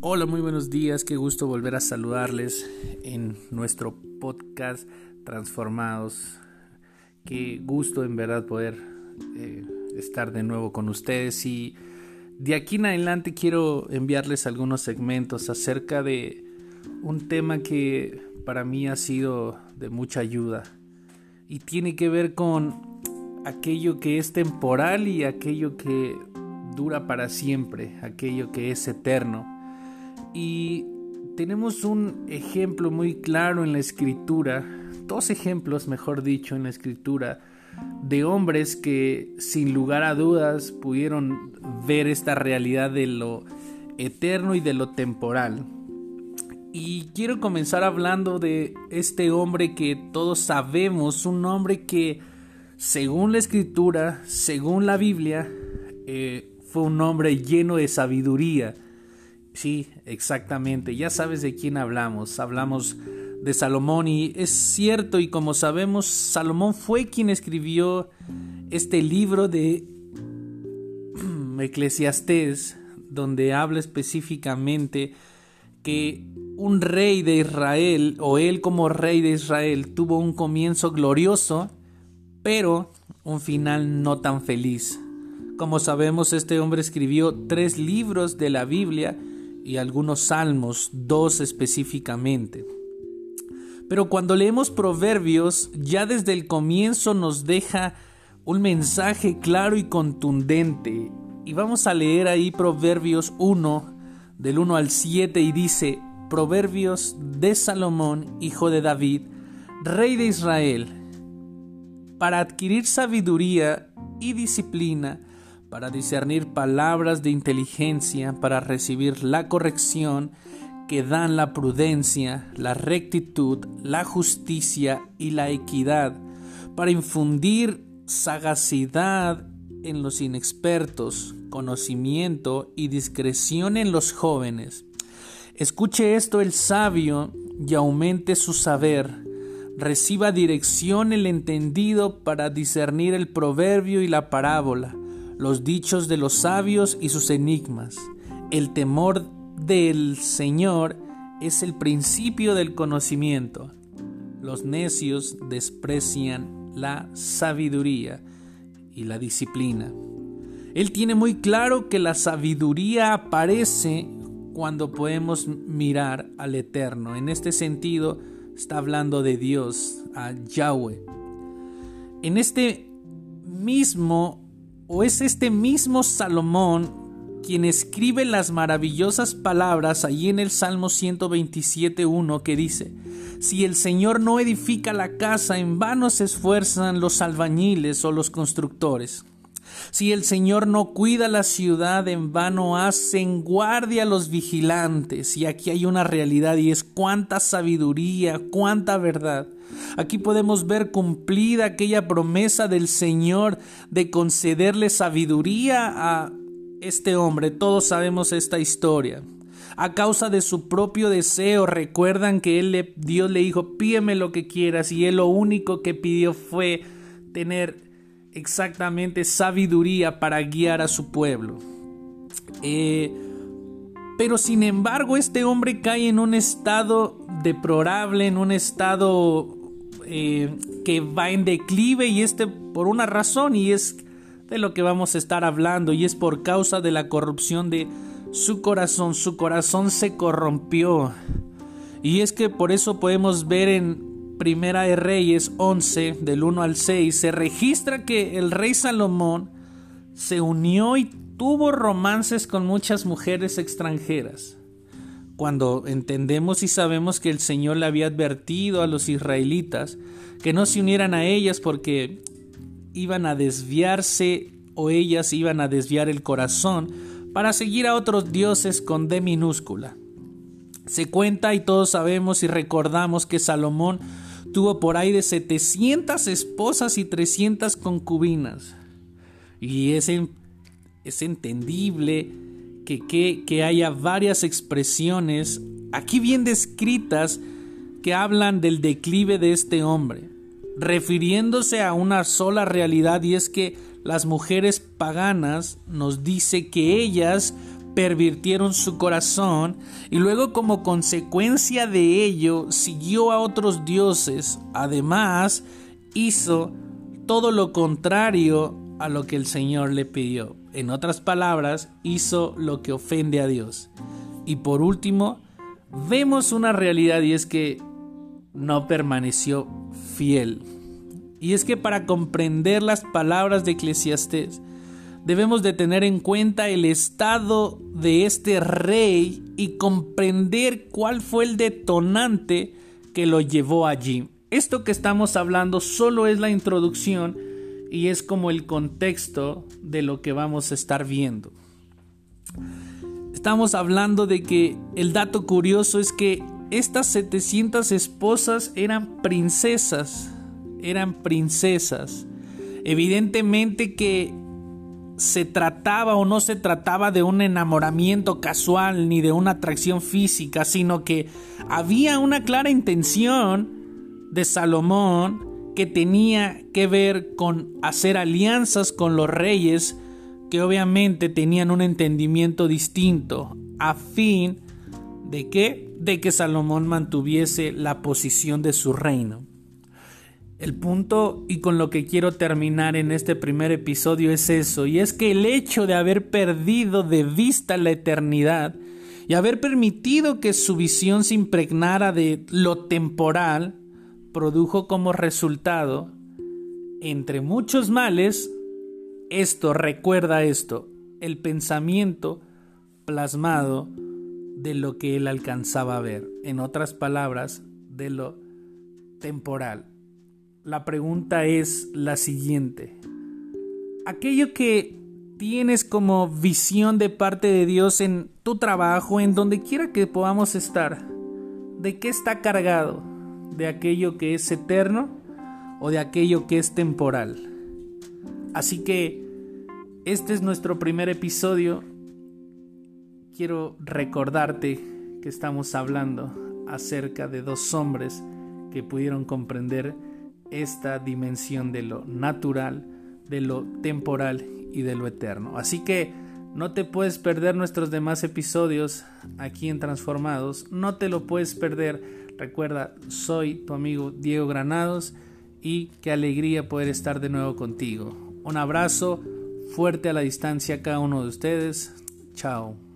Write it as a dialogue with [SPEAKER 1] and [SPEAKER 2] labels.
[SPEAKER 1] Hola, muy buenos días, qué gusto volver a saludarles en nuestro podcast Transformados. Qué gusto en verdad poder eh, estar de nuevo con ustedes y de aquí en adelante quiero enviarles algunos segmentos acerca de un tema que para mí ha sido de mucha ayuda y tiene que ver con aquello que es temporal y aquello que dura para siempre, aquello que es eterno. Y tenemos un ejemplo muy claro en la escritura, dos ejemplos, mejor dicho, en la escritura, de hombres que sin lugar a dudas pudieron ver esta realidad de lo eterno y de lo temporal. Y quiero comenzar hablando de este hombre que todos sabemos, un hombre que según la escritura, según la Biblia, eh, fue un hombre lleno de sabiduría. Sí, exactamente, ya sabes de quién hablamos, hablamos de Salomón y es cierto y como sabemos, Salomón fue quien escribió este libro de Eclesiastés, donde habla específicamente que un rey de Israel, o él como rey de Israel, tuvo un comienzo glorioso, pero un final no tan feliz. Como sabemos, este hombre escribió tres libros de la Biblia y algunos salmos, dos específicamente. Pero cuando leemos Proverbios, ya desde el comienzo nos deja un mensaje claro y contundente. Y vamos a leer ahí Proverbios 1, del 1 al 7, y dice, Proverbios de Salomón, hijo de David, rey de Israel, para adquirir sabiduría y disciplina, para discernir palabras de inteligencia, para recibir la corrección que dan la prudencia, la rectitud, la justicia y la equidad, para infundir sagacidad en los inexpertos, conocimiento y discreción en los jóvenes. Escuche esto el sabio y aumente su saber. Reciba dirección el entendido para discernir el proverbio y la parábola los dichos de los sabios y sus enigmas. El temor del Señor es el principio del conocimiento. Los necios desprecian la sabiduría y la disciplina. Él tiene muy claro que la sabiduría aparece cuando podemos mirar al Eterno. En este sentido, está hablando de Dios, a Yahweh. En este mismo ¿O es este mismo Salomón quien escribe las maravillosas palabras allí en el Salmo 127.1 que dice, Si el Señor no edifica la casa, en vano se esfuerzan los albañiles o los constructores. Si el Señor no cuida la ciudad, en vano hacen guardia los vigilantes. Y aquí hay una realidad y es cuánta sabiduría, cuánta verdad. Aquí podemos ver cumplida aquella promesa del Señor de concederle sabiduría a este hombre. Todos sabemos esta historia. A causa de su propio deseo, recuerdan que él le, Dios le dijo, pídeme lo que quieras, y él lo único que pidió fue tener exactamente sabiduría para guiar a su pueblo. Eh, pero sin embargo, este hombre cae en un estado deplorable, en un estado eh, que va en declive y este por una razón y es de lo que vamos a estar hablando y es por causa de la corrupción de su corazón. Su corazón se corrompió. Y es que por eso podemos ver en Primera de Reyes 11 del 1 al 6 se registra que el rey Salomón se unió y tuvo romances con muchas mujeres extranjeras cuando entendemos y sabemos que el Señor le había advertido a los israelitas que no se unieran a ellas porque iban a desviarse o ellas iban a desviar el corazón para seguir a otros dioses con D minúscula. Se cuenta y todos sabemos y recordamos que Salomón tuvo por ahí de 700 esposas y 300 concubinas. Y es, es entendible que, haya varias expresiones aquí bien descritas que hablan del declive de este hombre, refiriéndose a una sola realidad y es que las mujeres paganas nos dice que ellas pervirtieron su corazón y luego como consecuencia de ello siguió a otros dioses. Además, hizo todo lo contrario a lo que el Señor le pidió. En otras palabras, hizo lo que ofende a Dios. Y por último, vemos una realidad y es que no permaneció fiel. Y es que para comprender las palabras de Eclesiastés, debemos de tener en cuenta el estado de este rey y comprender cuál fue el detonante que lo llevó allí. Esto que estamos hablando solo es la introducción y es como el contexto de lo que vamos a estar viendo. Estamos hablando de que el dato curioso es que estas 700 esposas eran princesas, eran princesas. Evidentemente que se trataba o no se trataba de un enamoramiento casual ni de una atracción física, sino que había una clara intención de Salomón que tenía que ver con hacer alianzas con los reyes que obviamente tenían un entendimiento distinto a fin de que de que Salomón mantuviese la posición de su reino. El punto y con lo que quiero terminar en este primer episodio es eso, y es que el hecho de haber perdido de vista la eternidad y haber permitido que su visión se impregnara de lo temporal, produjo como resultado, entre muchos males, esto recuerda esto, el pensamiento plasmado de lo que él alcanzaba a ver, en otras palabras, de lo temporal la pregunta es la siguiente. Aquello que tienes como visión de parte de Dios en tu trabajo, en donde quiera que podamos estar, ¿de qué está cargado? ¿De aquello que es eterno o de aquello que es temporal? Así que este es nuestro primer episodio. Quiero recordarte que estamos hablando acerca de dos hombres que pudieron comprender esta dimensión de lo natural, de lo temporal y de lo eterno. Así que no te puedes perder nuestros demás episodios aquí en Transformados, no te lo puedes perder. Recuerda, soy tu amigo Diego Granados y qué alegría poder estar de nuevo contigo. Un abrazo fuerte a la distancia a cada uno de ustedes. Chao.